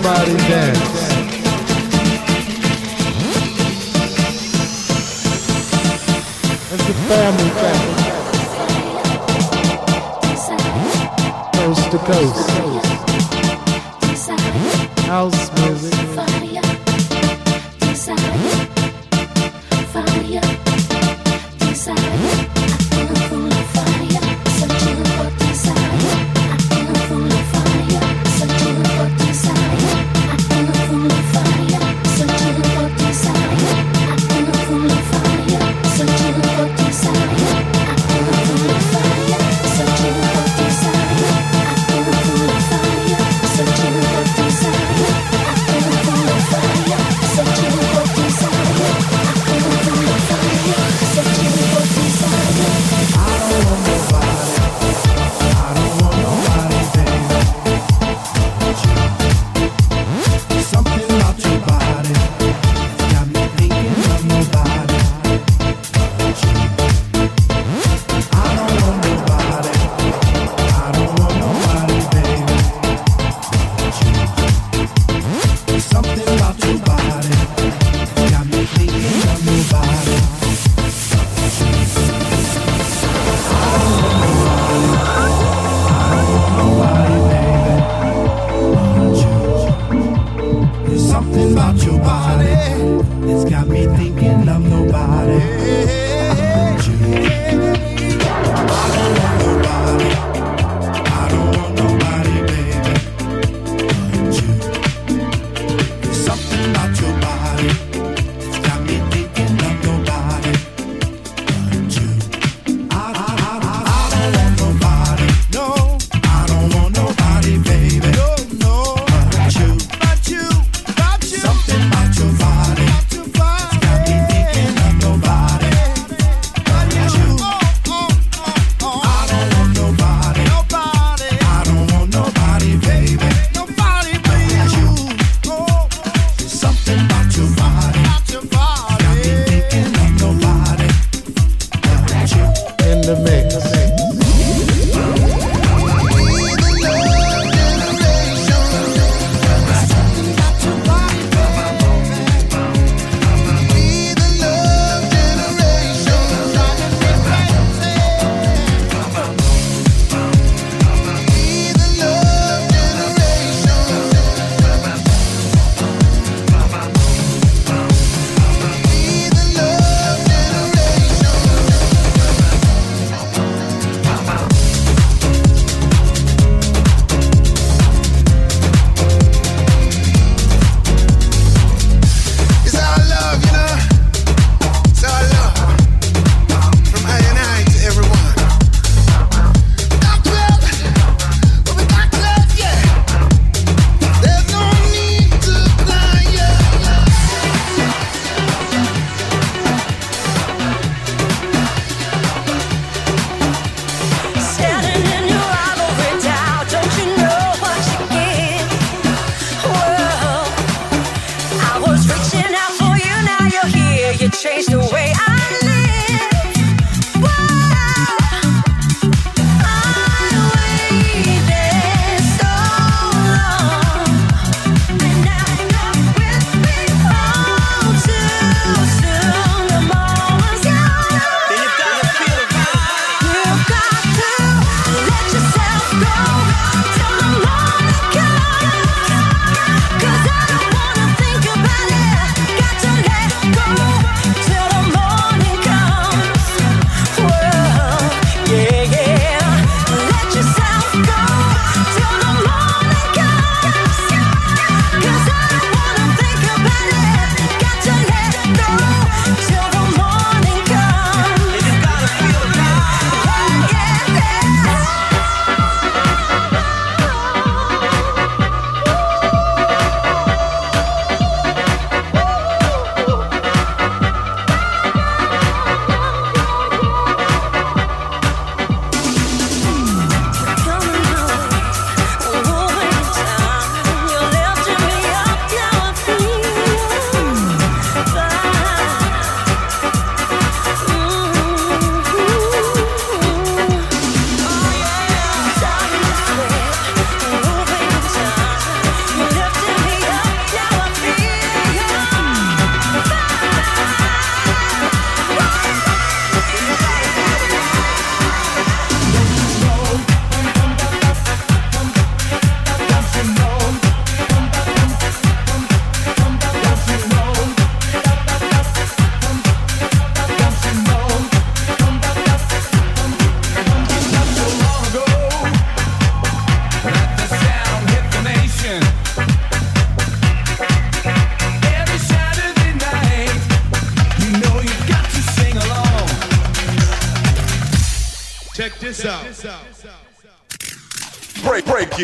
Everybody dance. It's a family thing. Coast to coast.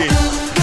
aqui.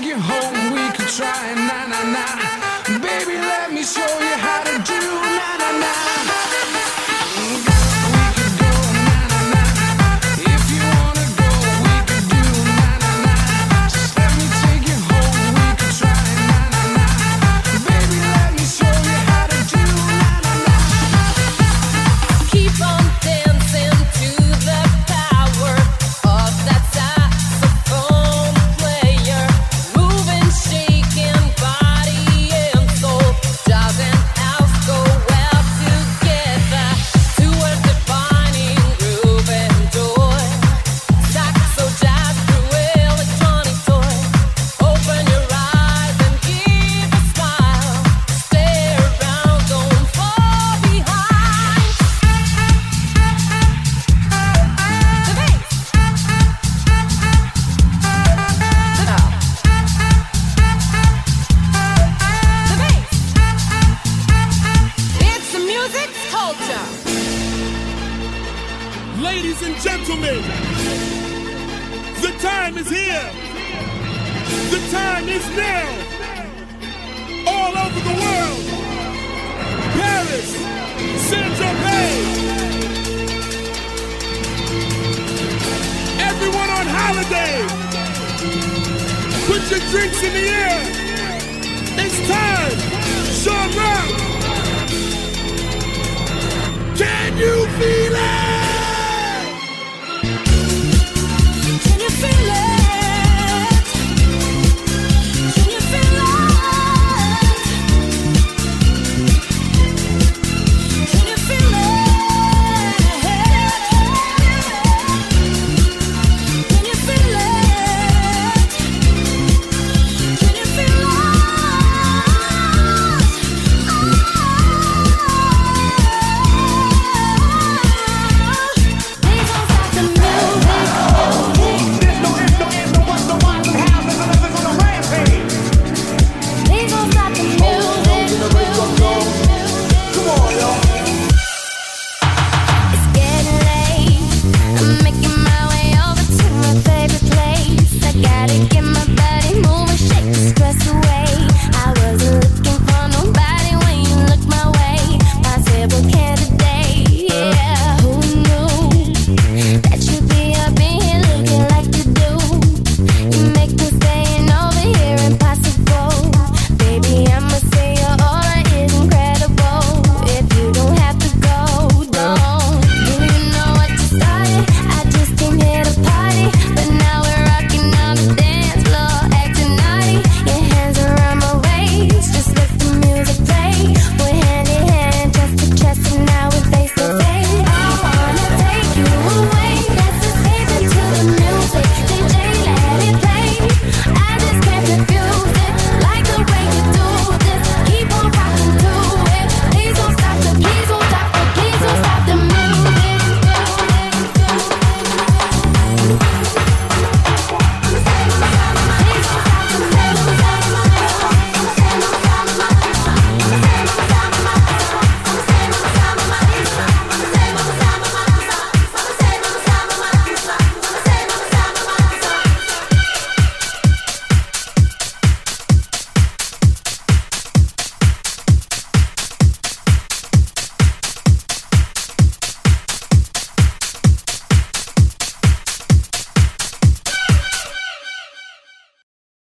take you home, we could try, na na na. Baby, let me show you how to do is here. The time is now. All over the world. Paris, Saint Tropez. Everyone on holiday. Put your drinks in the air. It's time. Sean Rock. Can you feel it?